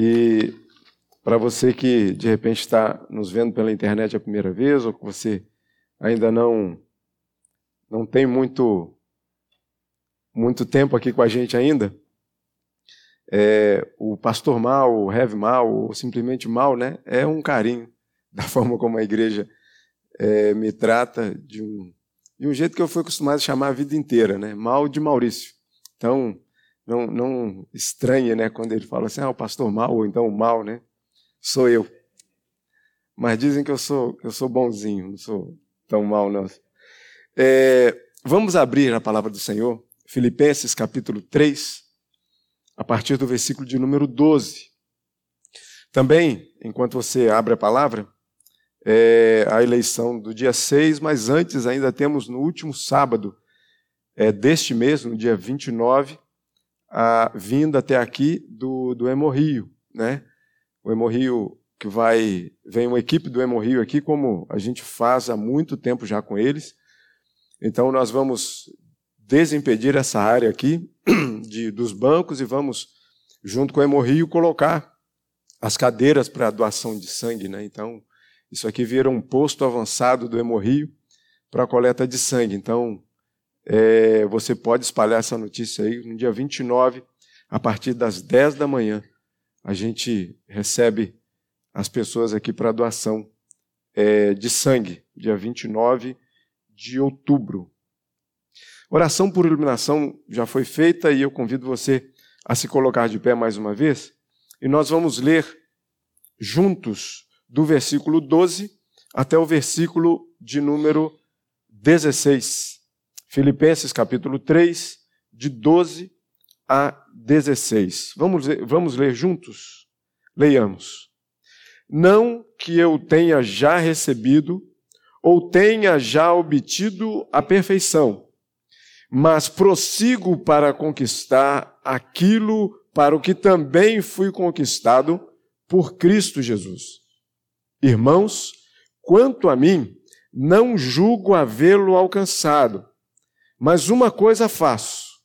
E para você que de repente está nos vendo pela internet a primeira vez, ou que você ainda não não tem muito muito tempo aqui com a gente ainda, é, o pastor mal, o heavy mal, ou simplesmente mal, né, é um carinho da forma como a igreja é, me trata de um, de um jeito que eu fui acostumado a chamar a vida inteira, né, mal de Maurício. Então, não, não estranhe, né, quando ele fala assim, ah, o pastor mal, ou então o mal, né, sou eu. Mas dizem que eu sou, eu sou bonzinho, não sou tão mal, não. É, vamos abrir a palavra do Senhor, Filipenses capítulo 3, a partir do versículo de número 12. Também, enquanto você abre a palavra, é a eleição do dia 6, mas antes ainda temos no último sábado é, deste mês, no dia 29, a vinda até aqui do, do Hemorrio, né? O Hemorrio que vai, vem uma equipe do Hemorrio aqui, como a gente faz há muito tempo já com eles. Então nós vamos desimpedir essa área aqui de, dos bancos e vamos, junto com o Hemorrio, colocar as cadeiras para doação de sangue. Né? Então, isso aqui vira um posto avançado do Hemorrio para coleta de sangue. Então, é, você pode espalhar essa notícia aí no dia 29, a partir das 10 da manhã. A gente recebe as pessoas aqui para doação é, de sangue, dia 29 de outubro. Oração por iluminação já foi feita e eu convido você a se colocar de pé mais uma vez. E nós vamos ler juntos do versículo 12 até o versículo de número 16. Filipenses capítulo 3, de 12 a 16. Vamos vamos ler juntos? Leiamos. Não que eu tenha já recebido ou tenha já obtido a perfeição mas prossigo para conquistar aquilo para o que também fui conquistado por Cristo Jesus. Irmãos, quanto a mim, não julgo havê-lo alcançado, mas uma coisa faço,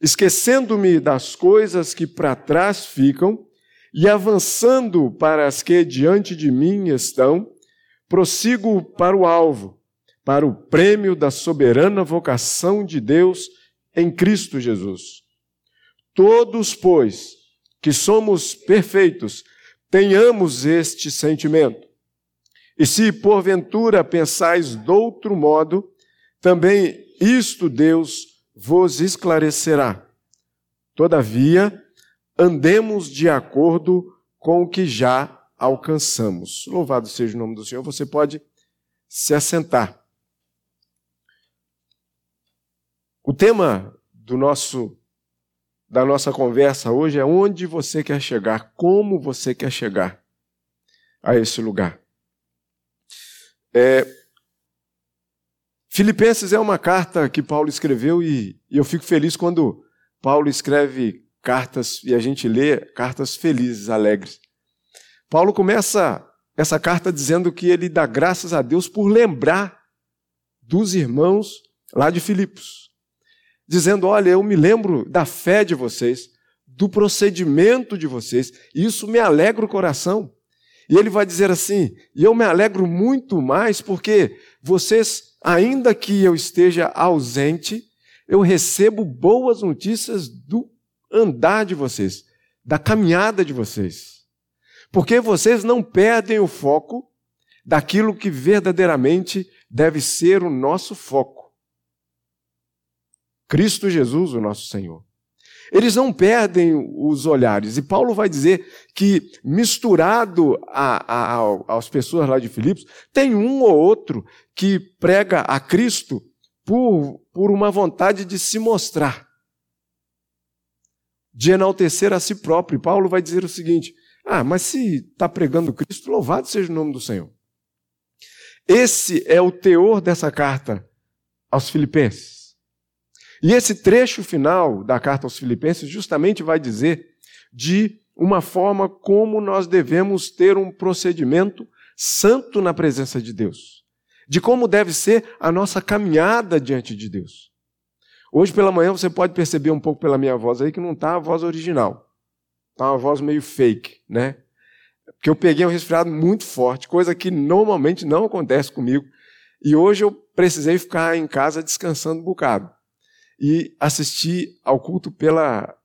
esquecendo-me das coisas que para trás ficam e avançando para as que diante de mim estão, prossigo para o alvo para o prêmio da soberana vocação de Deus em Cristo Jesus. Todos, pois, que somos perfeitos, tenhamos este sentimento. E se porventura pensais de outro modo, também isto Deus vos esclarecerá. Todavia, andemos de acordo com o que já alcançamos. Louvado seja o nome do Senhor. Você pode se assentar. O tema do nosso da nossa conversa hoje é onde você quer chegar, como você quer chegar a esse lugar. É, Filipenses é uma carta que Paulo escreveu e, e eu fico feliz quando Paulo escreve cartas e a gente lê cartas felizes, alegres. Paulo começa essa carta dizendo que ele dá graças a Deus por lembrar dos irmãos lá de Filipos dizendo: Olha, eu me lembro da fé de vocês, do procedimento de vocês, e isso me alegra o coração. E ele vai dizer assim: E eu me alegro muito mais porque vocês, ainda que eu esteja ausente, eu recebo boas notícias do andar de vocês, da caminhada de vocês. Porque vocês não perdem o foco daquilo que verdadeiramente deve ser o nosso foco Cristo Jesus, o nosso Senhor. Eles não perdem os olhares. E Paulo vai dizer que, misturado a, às pessoas lá de Filipos, tem um ou outro que prega a Cristo por, por uma vontade de se mostrar, de enaltecer a si próprio. E Paulo vai dizer o seguinte: ah, mas se está pregando Cristo, louvado seja o nome do Senhor. Esse é o teor dessa carta aos Filipenses. E esse trecho final da carta aos Filipenses justamente vai dizer de uma forma como nós devemos ter um procedimento santo na presença de Deus, de como deve ser a nossa caminhada diante de Deus. Hoje pela manhã você pode perceber um pouco pela minha voz aí que não está a voz original. Tá uma voz meio fake, né? Porque eu peguei um resfriado muito forte, coisa que normalmente não acontece comigo. E hoje eu precisei ficar em casa descansando um bocado. E assistir ao culto pela,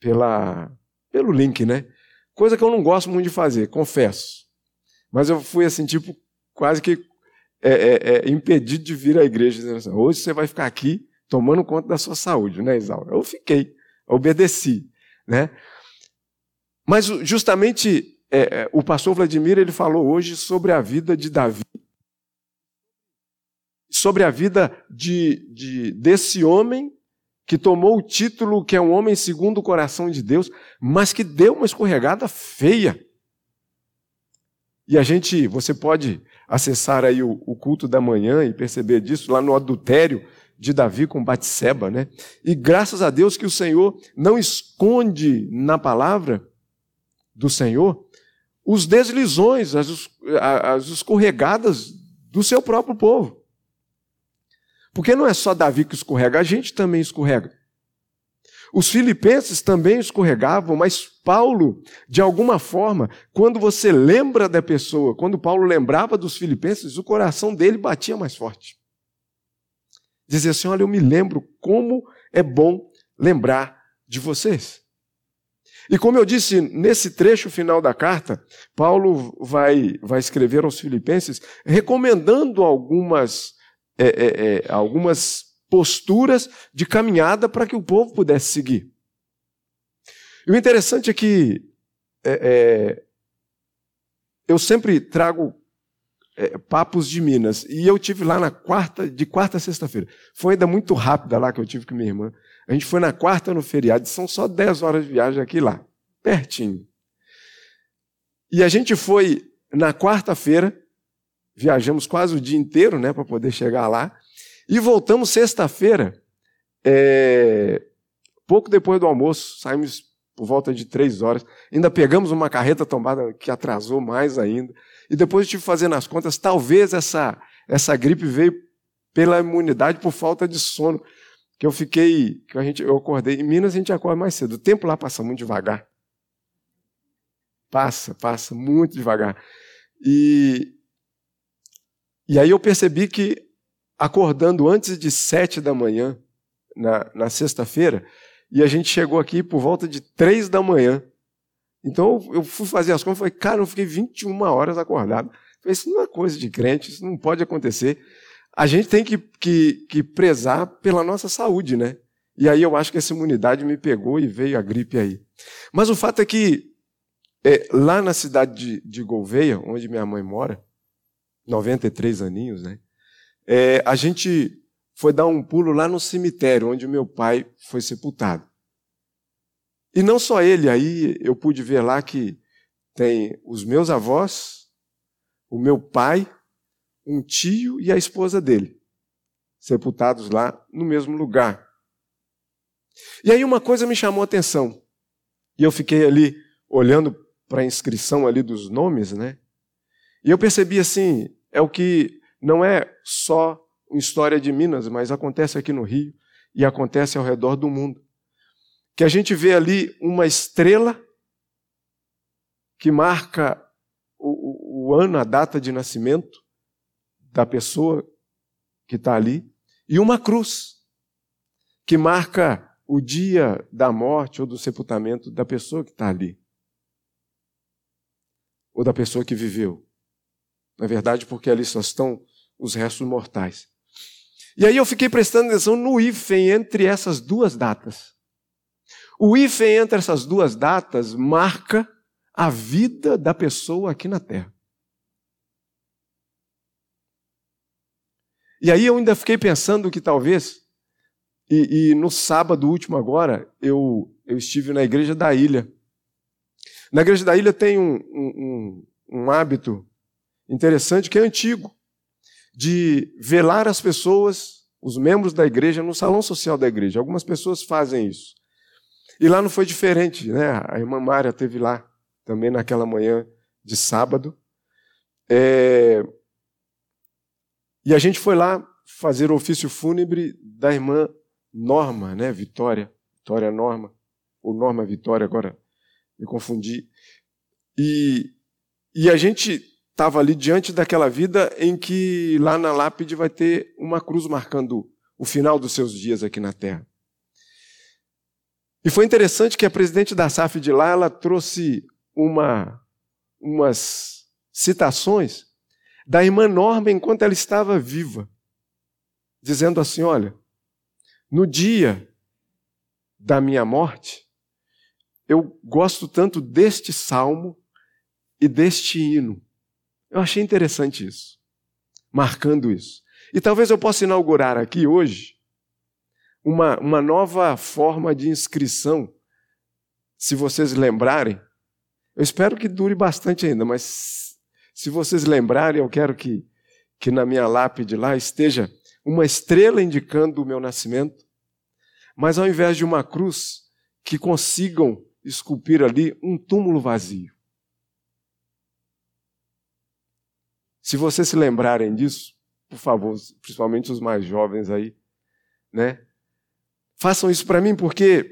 pela, pelo link, né? Coisa que eu não gosto muito de fazer, confesso. Mas eu fui assim, tipo, quase que é, é, é, impedido de vir à igreja, dizendo assim, hoje você vai ficar aqui tomando conta da sua saúde, né, Isaura? Eu fiquei, obedeci, né? Mas justamente é, é, o pastor Vladimir ele falou hoje sobre a vida de Davi, sobre a vida de, de, desse homem que tomou o título que é um homem segundo o coração de Deus, mas que deu uma escorregada feia. E a gente, você pode acessar aí o, o culto da manhã e perceber disso lá no adultério de Davi com Batseba, né? E graças a Deus que o Senhor não esconde na palavra do Senhor os deslizões, as, as escorregadas do seu próprio povo. Porque não é só Davi que escorrega, a gente também escorrega. Os filipenses também escorregavam, mas Paulo, de alguma forma, quando você lembra da pessoa, quando Paulo lembrava dos filipenses, o coração dele batia mais forte. Dizia assim: Olha, eu me lembro como é bom lembrar de vocês. E como eu disse, nesse trecho final da carta, Paulo vai, vai escrever aos Filipenses recomendando algumas, é, é, é, algumas posturas de caminhada para que o povo pudesse seguir. E o interessante é que é, é, eu sempre trago é, papos de Minas. E eu tive lá na quarta, de quarta a sexta-feira. Foi ainda muito rápida lá que eu tive com minha irmã. A gente foi na quarta no feriado, são só 10 horas de viagem aqui lá, pertinho. E a gente foi na quarta-feira, viajamos quase o dia inteiro, né, para poder chegar lá, e voltamos sexta-feira, é, pouco depois do almoço, saímos por volta de três horas, ainda pegamos uma carreta tombada que atrasou mais ainda, e depois eu tive fazendo as contas, talvez essa, essa gripe veio pela imunidade por falta de sono, que eu fiquei, que a gente, eu acordei. Em Minas a gente acorda mais cedo. O tempo lá passa muito devagar. Passa, passa muito devagar. E, e aí eu percebi que acordando antes de sete da manhã, na, na sexta-feira, e a gente chegou aqui por volta de três da manhã. Então eu fui fazer as contas e falei, cara, eu fiquei 21 horas acordado. falei, isso não é coisa de crente, isso não pode acontecer a gente tem que, que, que prezar pela nossa saúde, né? E aí eu acho que essa imunidade me pegou e veio a gripe aí. Mas o fato é que é, lá na cidade de, de Gouveia, onde minha mãe mora, 93 aninhos, né? É, a gente foi dar um pulo lá no cemitério onde o meu pai foi sepultado. E não só ele, aí eu pude ver lá que tem os meus avós, o meu pai um tio e a esposa dele, sepultados lá no mesmo lugar. E aí uma coisa me chamou a atenção. E eu fiquei ali olhando para a inscrição ali dos nomes, né? E eu percebi assim, é o que não é só uma história de Minas, mas acontece aqui no Rio e acontece ao redor do mundo. Que a gente vê ali uma estrela que marca o, o, ano, a data de nascimento, da pessoa que está ali, e uma cruz, que marca o dia da morte ou do sepultamento da pessoa que está ali, ou da pessoa que viveu. Na verdade, porque ali só estão os restos mortais. E aí eu fiquei prestando atenção no hífen entre essas duas datas. O hífen entre essas duas datas marca a vida da pessoa aqui na Terra. E aí eu ainda fiquei pensando que talvez, e, e no sábado último agora, eu, eu estive na igreja da ilha. Na igreja da ilha tem um, um, um hábito interessante que é antigo, de velar as pessoas, os membros da igreja, no salão social da igreja. Algumas pessoas fazem isso. E lá não foi diferente, né? A irmã Mária teve lá também naquela manhã de sábado. É, e a gente foi lá fazer o ofício fúnebre da irmã Norma, né? Vitória, Vitória Norma, ou Norma Vitória, agora me confundi. E, e a gente estava ali diante daquela vida em que lá na lápide vai ter uma cruz marcando o final dos seus dias aqui na Terra. E foi interessante que a presidente da SAF de lá, ela trouxe uma, umas citações da irmã Norma enquanto ela estava viva, dizendo assim: olha, no dia da minha morte, eu gosto tanto deste salmo e deste hino. Eu achei interessante isso, marcando isso. E talvez eu possa inaugurar aqui hoje uma, uma nova forma de inscrição, se vocês lembrarem. Eu espero que dure bastante ainda, mas se vocês lembrarem, eu quero que, que na minha lápide lá esteja uma estrela indicando o meu nascimento, mas ao invés de uma cruz, que consigam esculpir ali um túmulo vazio. Se vocês se lembrarem disso, por favor, principalmente os mais jovens aí, né? Façam isso para mim porque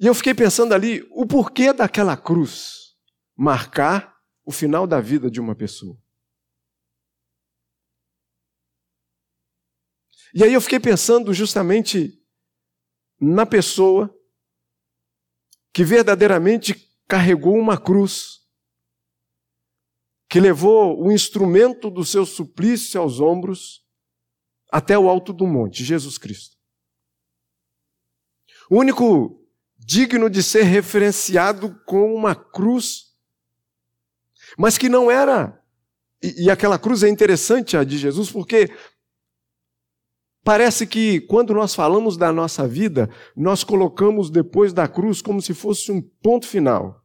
e eu fiquei pensando ali o porquê daquela cruz marcar o final da vida de uma pessoa. E aí eu fiquei pensando justamente na pessoa que verdadeiramente carregou uma cruz, que levou o instrumento do seu suplício aos ombros até o alto do monte, Jesus Cristo. O único digno de ser referenciado com uma cruz, mas que não era. E, e aquela cruz é interessante, a de Jesus, porque Parece que quando nós falamos da nossa vida, nós colocamos depois da cruz como se fosse um ponto final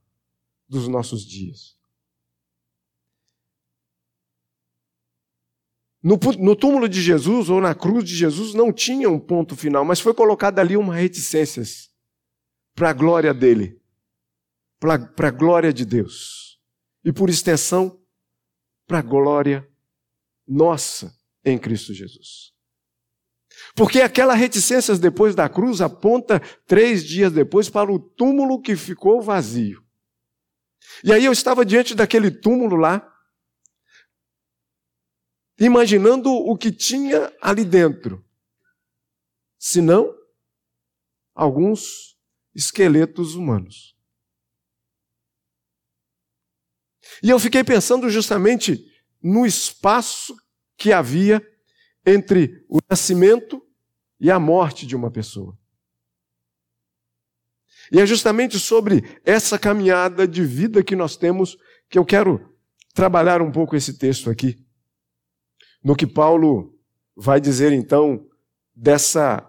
dos nossos dias. No, no, túmulo de Jesus ou na cruz de Jesus não tinha um ponto final, mas foi colocada ali uma reticências para a glória dele, para a glória de Deus e por extensão para a glória nossa em Cristo Jesus. Porque aquela reticências depois da cruz aponta três dias depois para o túmulo que ficou vazio. E aí eu estava diante daquele túmulo lá, imaginando o que tinha ali dentro. Se não, alguns esqueletos humanos. E eu fiquei pensando justamente no espaço que havia entre o nascimento e a morte de uma pessoa. E é justamente sobre essa caminhada de vida que nós temos que eu quero trabalhar um pouco esse texto aqui. No que Paulo vai dizer então dessa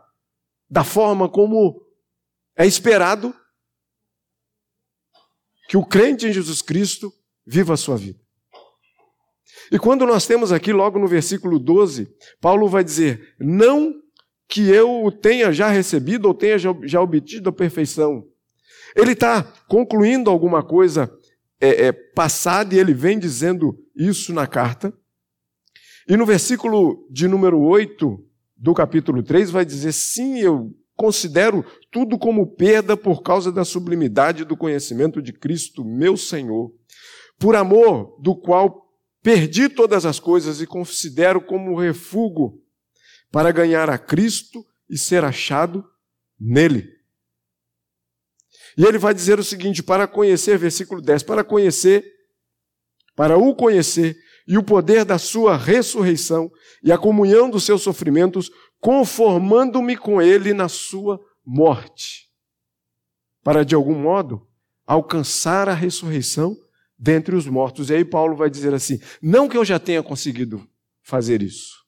da forma como é esperado que o crente em Jesus Cristo viva a sua vida. E quando nós temos aqui, logo no versículo 12, Paulo vai dizer: Não que eu o tenha já recebido ou tenha já obtido a perfeição. Ele está concluindo alguma coisa é, é, passada e ele vem dizendo isso na carta. E no versículo de número 8 do capítulo 3 vai dizer: Sim, eu considero tudo como perda por causa da sublimidade do conhecimento de Cristo, meu Senhor, por amor do qual Perdi todas as coisas e considero como refúgio para ganhar a Cristo e ser achado nele. E ele vai dizer o seguinte: para conhecer, versículo 10, para conhecer, para o conhecer e o poder da sua ressurreição e a comunhão dos seus sofrimentos, conformando-me com ele na sua morte, para de algum modo alcançar a ressurreição dentre os mortos. E aí Paulo vai dizer assim: não que eu já tenha conseguido fazer isso,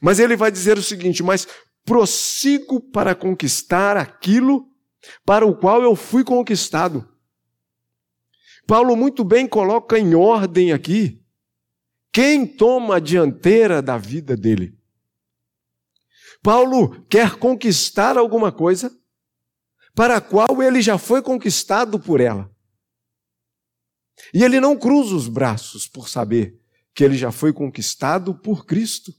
mas ele vai dizer o seguinte: mas prossigo para conquistar aquilo para o qual eu fui conquistado. Paulo muito bem coloca em ordem aqui quem toma a dianteira da vida dele. Paulo quer conquistar alguma coisa para a qual ele já foi conquistado por ela. E ele não cruza os braços por saber que ele já foi conquistado por Cristo.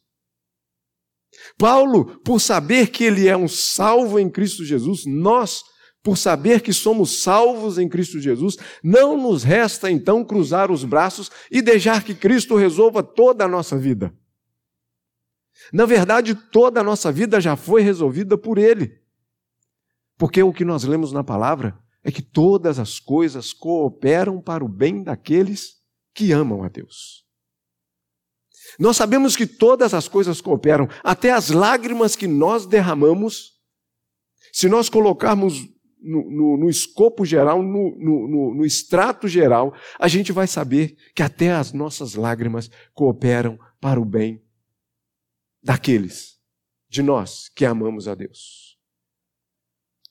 Paulo, por saber que ele é um salvo em Cristo Jesus, nós por saber que somos salvos em Cristo Jesus, não nos resta então cruzar os braços e deixar que Cristo resolva toda a nossa vida. Na verdade, toda a nossa vida já foi resolvida por Ele. Porque o que nós lemos na palavra é que todas as coisas cooperam para o bem daqueles que amam a Deus. Nós sabemos que todas as coisas cooperam, até as lágrimas que nós derramamos, se nós colocarmos no, no, no escopo geral, no, no, extrato geral, a gente vai saber que até as nossas lágrimas cooperam para o bem daqueles de nós que amamos a Deus.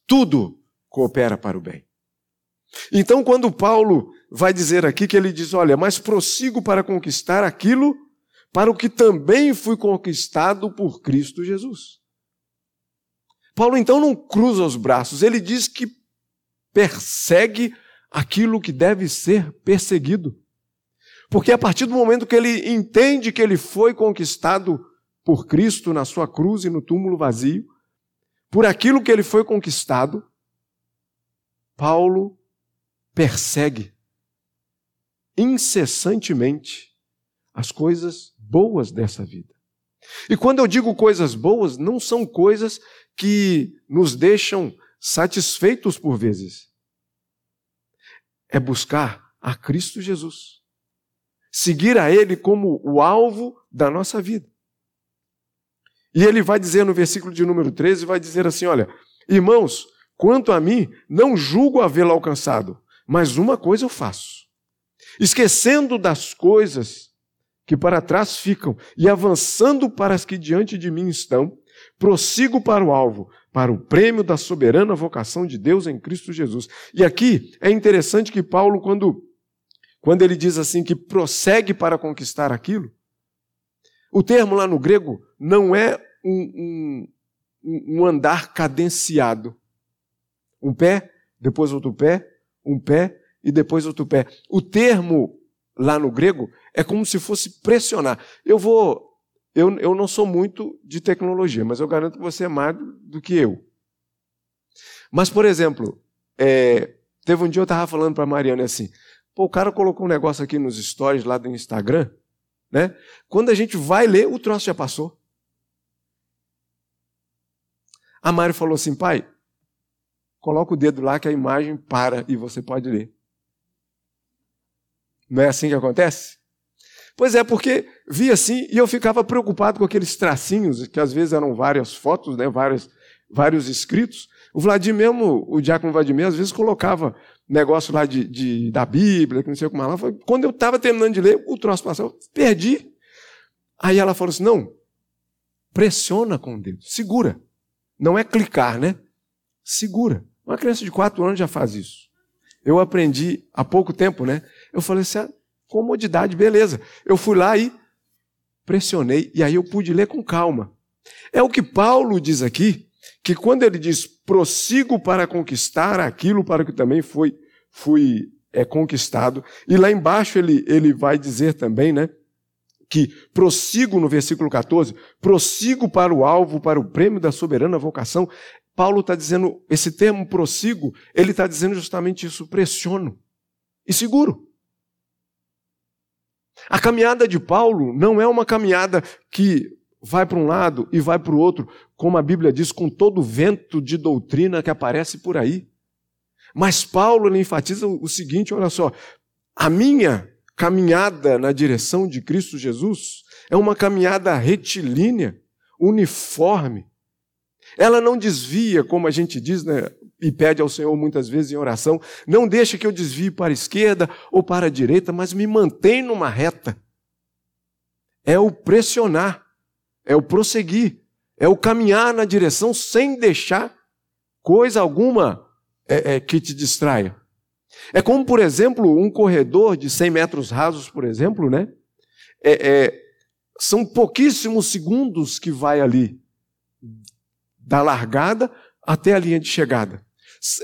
Tudo coopera para o bem. Então, quando Paulo vai dizer aqui que ele diz: Olha, mas prossigo para conquistar aquilo para o que também fui conquistado por Cristo Jesus. Paulo então não cruza os braços, ele diz que persegue aquilo que deve ser perseguido. Porque a partir do momento que ele entende que ele foi conquistado por Cristo na sua cruz e no túmulo vazio, por aquilo que ele foi conquistado, Paulo persegue incessantemente as coisas boas dessa vida. E quando eu digo coisas boas, não são coisas que nos deixam satisfeitos por vezes. É buscar a Cristo Jesus. Seguir a Ele como o alvo da nossa vida. E ele vai dizer no versículo de número 13, vai dizer assim, olha, irmãos, quanto a mim, não julgo havê-lo alcançado, mas uma coisa eu faço. Esquecendo das coisas que para trás ficam e avançando para as que diante de mim estão, prossigo para o alvo, para o prêmio da soberana vocação de Deus em Cristo Jesus. E aqui é interessante que Paulo, quando, quando ele diz assim que prossegue para conquistar aquilo, o termo lá no grego não é um, um, um andar cadenciado. Um pé, depois outro pé, um pé e depois outro pé. O termo lá no grego é como se fosse pressionar. Eu vou. Eu, eu não sou muito de tecnologia, mas eu garanto que você é mais do que eu. Mas, por exemplo, é, teve um dia eu estava falando para a Mariana assim: pô, o cara colocou um negócio aqui nos stories lá do Instagram, né? Quando a gente vai ler, o troço já passou. A Mari falou assim: pai, coloca o dedo lá que a imagem para e você pode ler. Não é assim que acontece? Pois é, porque vi assim e eu ficava preocupado com aqueles tracinhos, que às vezes eram várias fotos, né, vários, vários escritos. O Vladimir o Diácono Vladimir, às vezes colocava negócio lá de, de da Bíblia, que não sei como lá. Quando eu estava terminando de ler, o troço passou, perdi. Aí ela falou assim: não, pressiona com o dedo, segura. Não é clicar, né? Segura. Uma criança de quatro anos já faz isso. Eu aprendi há pouco tempo, né? Eu falei assim, comodidade, beleza. Eu fui lá e pressionei, e aí eu pude ler com calma. É o que Paulo diz aqui, que quando ele diz prossigo para conquistar aquilo para que também foi, fui é, conquistado, e lá embaixo ele, ele vai dizer também, né? que prossigo no versículo 14, prossigo para o alvo, para o prêmio da soberana vocação. Paulo está dizendo, esse termo prossigo, ele está dizendo justamente isso, pressiono e seguro. A caminhada de Paulo não é uma caminhada que vai para um lado e vai para o outro, como a Bíblia diz, com todo o vento de doutrina que aparece por aí. Mas Paulo enfatiza o seguinte: olha só, a minha caminhada na direção de Cristo Jesus é uma caminhada retilínea, uniforme. Ela não desvia, como a gente diz, né, e pede ao Senhor muitas vezes em oração, não deixa que eu desvie para a esquerda ou para a direita, mas me mantém numa reta. É o pressionar, é o prosseguir, é o caminhar na direção sem deixar coisa alguma é, é, que te distraia. É como, por exemplo, um corredor de 100 metros rasos, por exemplo, né? É, é, são pouquíssimos segundos que vai ali, da largada até a linha de chegada.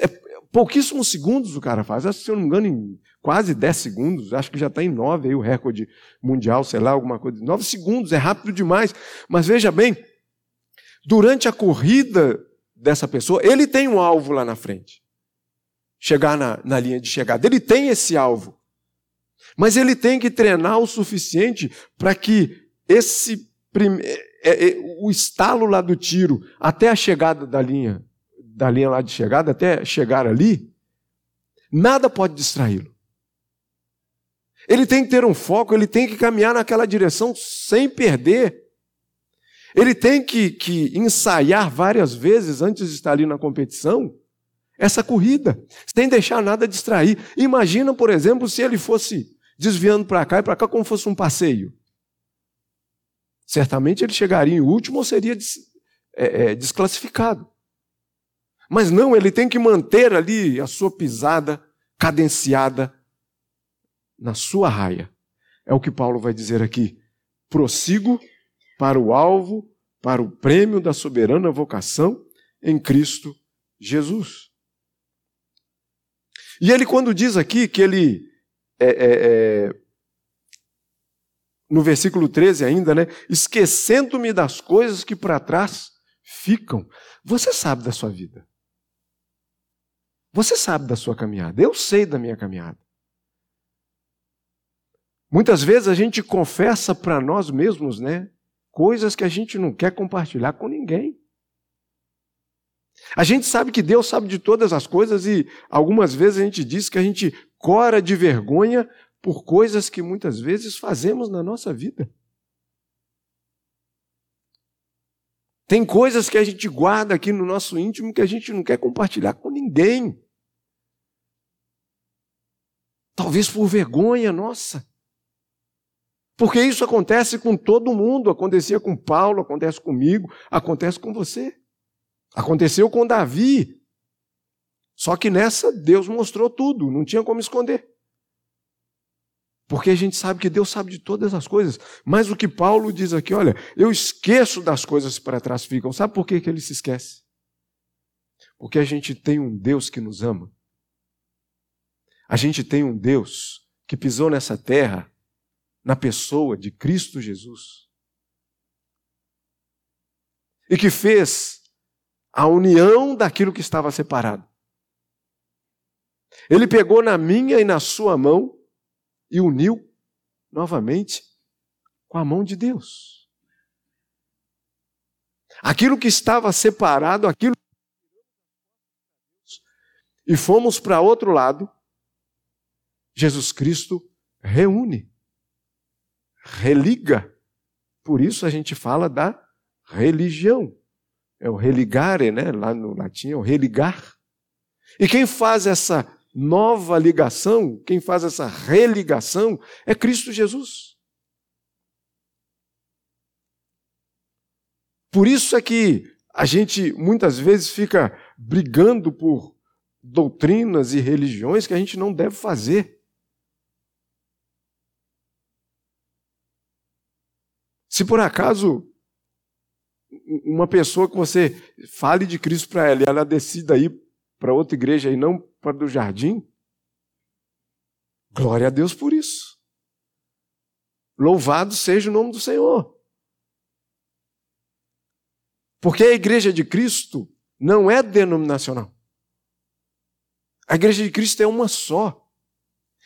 É, pouquíssimos segundos o cara faz, acho que, se eu não me engano, em quase 10 segundos, acho que já está em 9 aí o recorde mundial, sei lá, alguma coisa. 9 segundos, é rápido demais. Mas veja bem, durante a corrida dessa pessoa, ele tem um alvo lá na frente. chegar na, na linha de chegada. Ele tem esse alvo. Mas ele tem que treinar o suficiente para que esse prime... é, é, o estalo lá do tiro até a chegada da linha, da linha lá de chegada, até chegar ali, nada pode distraí-lo. Ele tem que ter um foco, ele tem que caminhar naquela direção sem perder. Ele tem que, que ensaiar várias vezes antes de estar ali na competição essa corrida, sem deixar nada distrair. Imagina, por exemplo, se ele fosse desviando para cá e para cá como fosse um passeio. Certamente ele chegaria em último ou seria des, é, é, desclassificado. Mas não, ele tem que manter ali a sua pisada cadenciada na sua raia. É o que Paulo vai dizer aqui. Prossigo para o alvo, para o prêmio da soberana vocação em Cristo Jesus. E ele, quando diz aqui que ele, é, é, é, no versículo 13 ainda, né? Esquecendo-me das coisas que para trás ficam. Você sabe da sua vida. Você sabe da sua caminhada. Eu sei da minha caminhada. Muitas vezes a gente confessa para nós mesmos, né? Coisas que a gente não quer compartilhar com ninguém. A gente sabe que Deus sabe de todas as coisas e algumas vezes a gente diz que a gente cora de vergonha por coisas que muitas vezes fazemos na nossa vida. Tem coisas que a gente guarda aqui no nosso íntimo que a gente não quer compartilhar com ninguém. Talvez por vergonha nossa. Porque isso acontece com todo mundo, acontecia com Paulo, acontece comigo, acontece com você. Aconteceu com Davi. Só que nessa Deus mostrou tudo, não tinha como esconder. Porque a gente sabe que Deus sabe de todas as coisas. Mas o que Paulo diz aqui, olha, eu esqueço das coisas que para trás ficam. Sabe por que, que ele se esquece? Porque a gente tem um Deus que nos ama. A gente tem um Deus que pisou nessa terra na pessoa de Cristo Jesus. E que fez a união daquilo que estava separado. Ele pegou na minha e na sua mão e uniu novamente com a mão de Deus. Aquilo que estava separado, aquilo e fomos para outro lado, Jesus Cristo reúne religa. Por isso a gente fala da religião. É o religare, né? Lá no latim é o religar. E quem faz essa nova ligação, quem faz essa religação é Cristo Jesus. Por isso é que a gente muitas vezes fica brigando por doutrinas e religiões que a gente não deve fazer. Se por acaso uma pessoa que você fale de Cristo para ela e ela decida ir para outra igreja e não para do jardim, glória a Deus por isso. Louvado seja o nome do Senhor. Porque a igreja de Cristo não é denominacional. A igreja de Cristo é uma só.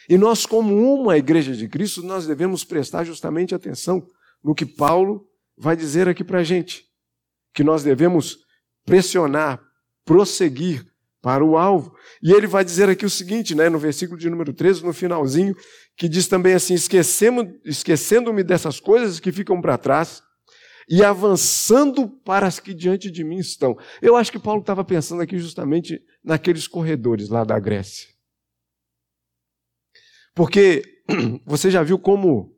E nós, como uma igreja de Cristo, nós devemos prestar justamente atenção no que Paulo vai dizer aqui para a gente, que nós devemos pressionar, prosseguir para o alvo. E ele vai dizer aqui o seguinte, né, no versículo de número 13, no finalzinho, que diz também assim: esquecendo-me dessas coisas que ficam para trás e avançando para as que diante de mim estão. Eu acho que Paulo estava pensando aqui justamente naqueles corredores lá da Grécia. Porque você já viu como,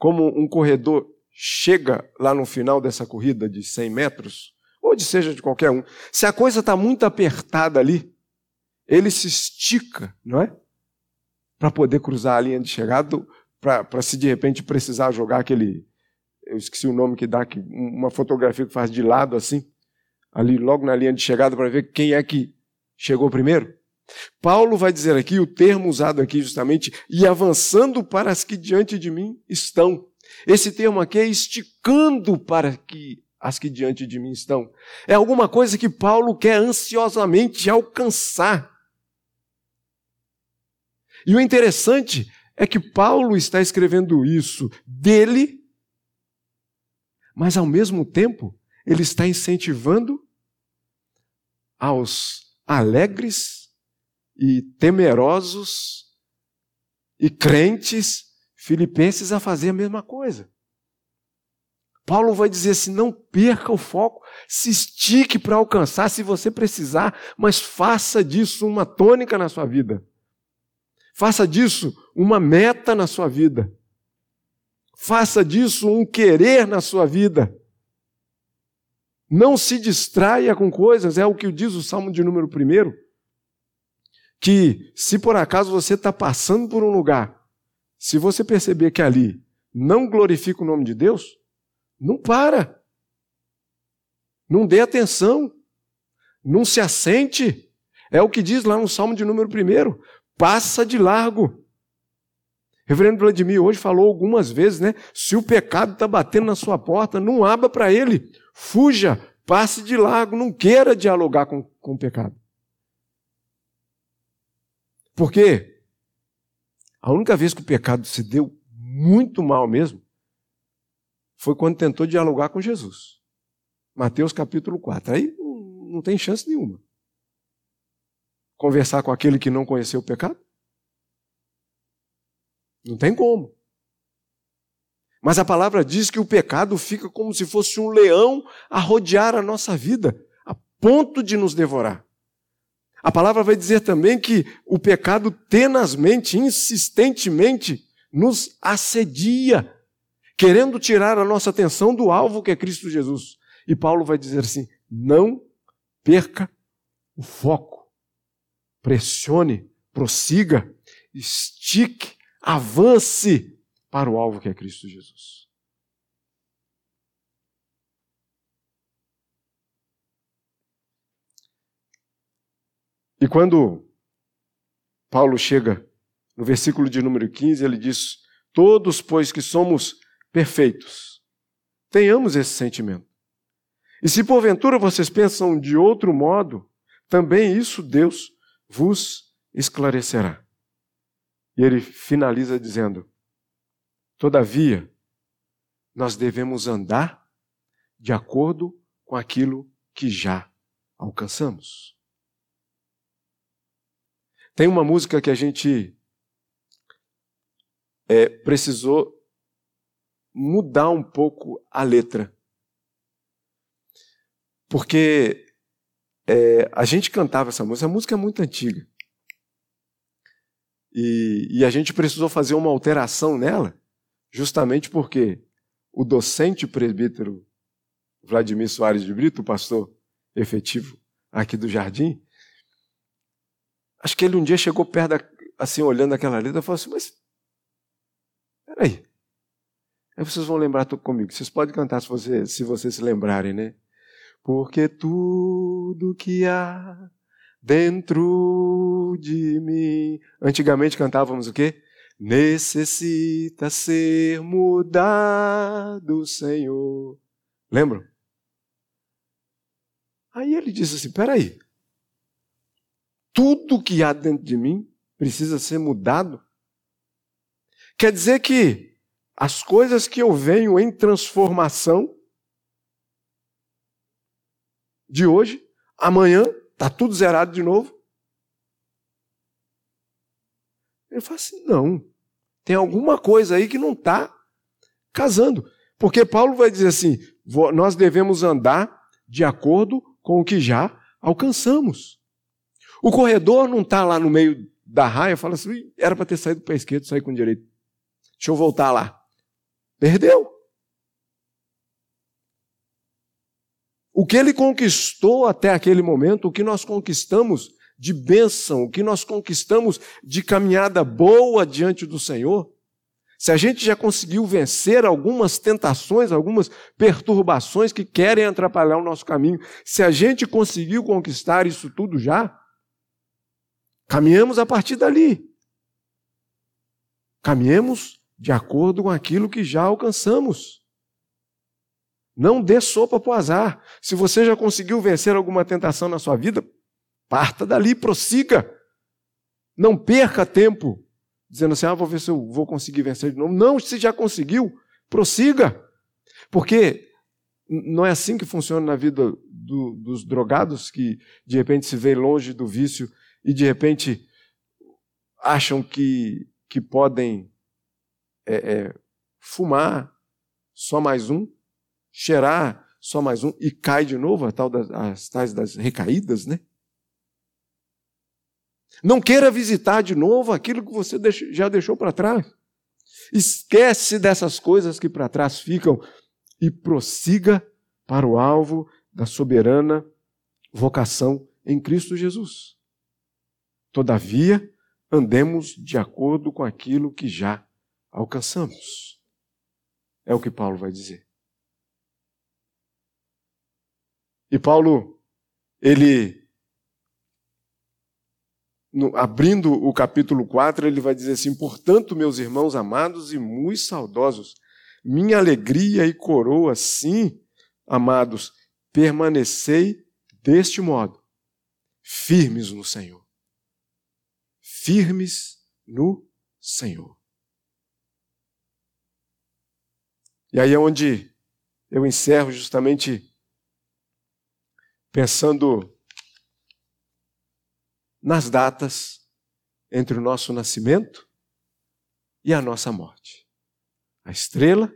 como um corredor chega lá no final dessa corrida de 100 metros, ou de seja de qualquer um, se a coisa está muito apertada ali, ele se estica, não é? Para poder cruzar a linha de chegada, para se de repente precisar jogar aquele. Eu esqueci o nome que dá, que, uma fotografia que faz de lado assim, ali logo na linha de chegada, para ver quem é que chegou primeiro. Paulo vai dizer aqui, o termo usado aqui justamente, e avançando para as que diante de mim estão. Esse termo aqui é esticando para que as que diante de mim estão. É alguma coisa que Paulo quer ansiosamente alcançar. E o interessante é que Paulo está escrevendo isso dele, mas ao mesmo tempo ele está incentivando aos alegres e temerosos e crentes filipenses a fazer a mesma coisa. Paulo vai dizer assim: não perca o foco, se estique para alcançar se você precisar, mas faça disso uma tônica na sua vida. Faça disso uma meta na sua vida. Faça disso um querer na sua vida. Não se distraia com coisas, é o que diz o Salmo de número 1. Que se por acaso você está passando por um lugar, se você perceber que ali não glorifica o nome de Deus, não para. Não dê atenção. Não se assente. É o que diz lá no Salmo de número 1. Passa de largo. Reverendo Vladimir hoje falou algumas vezes, né? Se o pecado está batendo na sua porta, não abra para ele. Fuja, passe de largo, não queira dialogar com, com o pecado. Por quê? A única vez que o pecado se deu muito mal mesmo foi quando tentou dialogar com Jesus. Mateus capítulo 4. Aí não tem chance nenhuma. Conversar com aquele que não conheceu o pecado? Não tem como. Mas a palavra diz que o pecado fica como se fosse um leão a rodear a nossa vida, a ponto de nos devorar. A palavra vai dizer também que o pecado tenazmente, insistentemente, nos assedia querendo tirar a nossa atenção do alvo que é Cristo Jesus. E Paulo vai dizer assim: não perca o foco, pressione, prossiga, estique, avance para o alvo que é Cristo Jesus. E quando Paulo chega no versículo de número 15, ele diz: Todos, pois que somos perfeitos. Tenhamos esse sentimento. E se porventura vocês pensam de outro modo, também isso Deus vos esclarecerá. E ele finaliza dizendo: Todavia, nós devemos andar de acordo com aquilo que já alcançamos. Tem uma música que a gente é, precisou mudar um pouco a letra. Porque é, a gente cantava essa música, a música é muito antiga. E, e, a gente precisou fazer uma alteração nela, justamente porque o docente presbítero Vladimir Soares de Brito, pastor efetivo aqui do Jardim, acho que ele um dia chegou perto, da, assim, olhando aquela letra, e falou assim: Mas, peraí, Aí vocês vão lembrar comigo. Vocês podem cantar se, você, se vocês se lembrarem, né? Porque tudo que há dentro de mim. Antigamente cantávamos o quê? Necessita ser mudado, Senhor. Lembram? Aí ele disse assim: peraí. Tudo que há dentro de mim precisa ser mudado? Quer dizer que as coisas que eu venho em transformação de hoje, amanhã está tudo zerado de novo. Ele fala assim: não, tem alguma coisa aí que não está casando. Porque Paulo vai dizer assim: nós devemos andar de acordo com o que já alcançamos. O corredor não está lá no meio da raia, fala assim: era para ter saído para a esquerda, sair com o direito. Deixa eu voltar lá. Perdeu. O que ele conquistou até aquele momento, o que nós conquistamos de bênção, o que nós conquistamos de caminhada boa diante do Senhor, se a gente já conseguiu vencer algumas tentações, algumas perturbações que querem atrapalhar o nosso caminho, se a gente conseguiu conquistar isso tudo já, caminhamos a partir dali. Caminhemos de acordo com aquilo que já alcançamos. Não dê sopa para o azar. Se você já conseguiu vencer alguma tentação na sua vida, parta dali, prossiga. Não perca tempo. dizendo assim: ah, vou ver se eu vou conseguir vencer de novo. Não, se já conseguiu, prossiga. Porque não é assim que funciona na vida do, dos drogados, que de repente se vê longe do vício e de repente acham que, que podem é, é, fumar só mais um, cheirar só mais um e cai de novo, a tal das, as tais das recaídas, né? Não queira visitar de novo aquilo que você já deixou para trás. Esquece dessas coisas que para trás ficam e prossiga para o alvo da soberana vocação em Cristo Jesus. Todavia, andemos de acordo com aquilo que já alcançamos. É o que Paulo vai dizer. E Paulo, ele, no, abrindo o capítulo 4, ele vai dizer assim: Portanto, meus irmãos amados e muito saudosos, minha alegria e coroa, sim, amados, permanecei deste modo, firmes no Senhor. Firmes no Senhor. E aí é onde eu encerro justamente pensando nas datas entre o nosso nascimento e a nossa morte. A estrela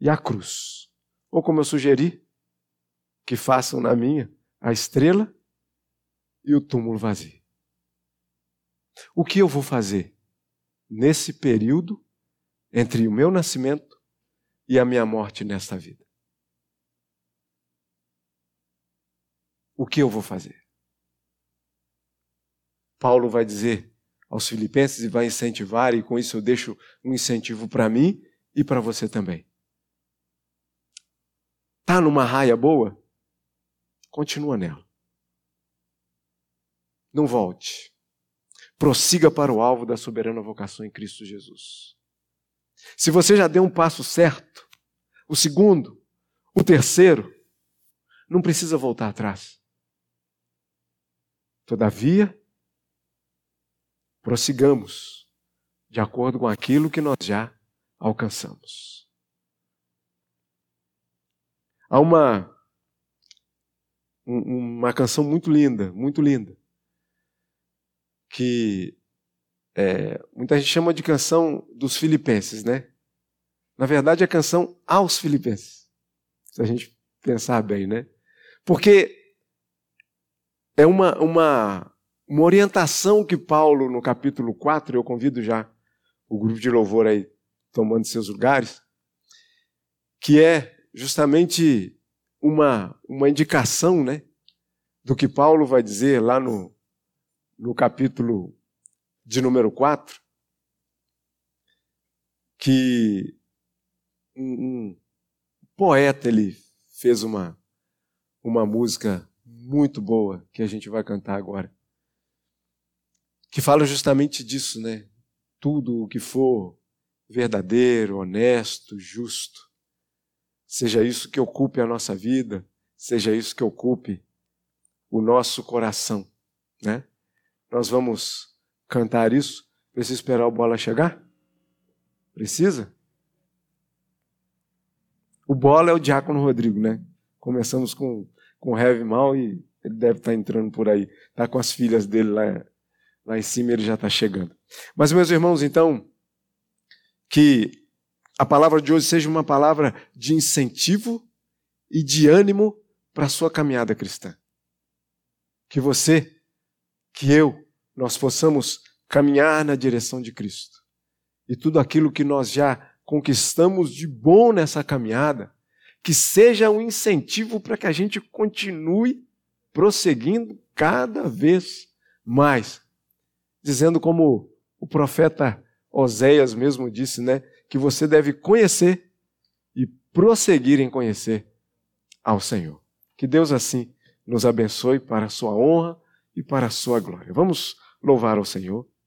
e a cruz. Ou como eu sugeri, que façam na minha a estrela e o túmulo vazio. O que eu vou fazer nesse período entre o meu nascimento e a minha morte nesta vida? o que eu vou fazer? Paulo vai dizer aos filipenses e vai incentivar, e com isso eu deixo um incentivo para mim e para você também. Tá numa raia boa? Continua nela. Não volte. Prossiga para o alvo da soberana vocação em Cristo Jesus. Se você já deu um passo certo, o segundo, o terceiro, não precisa voltar atrás. Todavia, prossigamos de acordo com aquilo que nós já alcançamos. Há uma, uma canção muito linda, muito linda, que é, muita gente chama de canção dos filipenses, né? Na verdade, é canção aos filipenses, se a gente pensar bem, né? Porque é uma, uma, uma orientação que Paulo, no capítulo 4, eu convido já o grupo de louvor aí tomando seus lugares, que é justamente uma, uma indicação né, do que Paulo vai dizer lá no, no capítulo de número 4, que um, um poeta ele fez uma, uma música muito boa que a gente vai cantar agora. Que fala justamente disso, né? Tudo o que for verdadeiro, honesto, justo, seja isso que ocupe a nossa vida, seja isso que ocupe o nosso coração, né? Nós vamos cantar isso. Precisa esperar o bola chegar? Precisa? O bola é o Diácono Rodrigo, né? Começamos com com heavy mal e ele deve estar entrando por aí. Está com as filhas dele lá, lá em cima, ele já está chegando. Mas, meus irmãos, então, que a palavra de hoje seja uma palavra de incentivo e de ânimo para a sua caminhada cristã. Que você, que eu, nós possamos caminhar na direção de Cristo. E tudo aquilo que nós já conquistamos de bom nessa caminhada, que seja um incentivo para que a gente continue prosseguindo cada vez mais. Dizendo como o profeta Oséias mesmo disse, né, que você deve conhecer e prosseguir em conhecer ao Senhor. Que Deus assim nos abençoe para a sua honra e para a sua glória. Vamos louvar ao Senhor.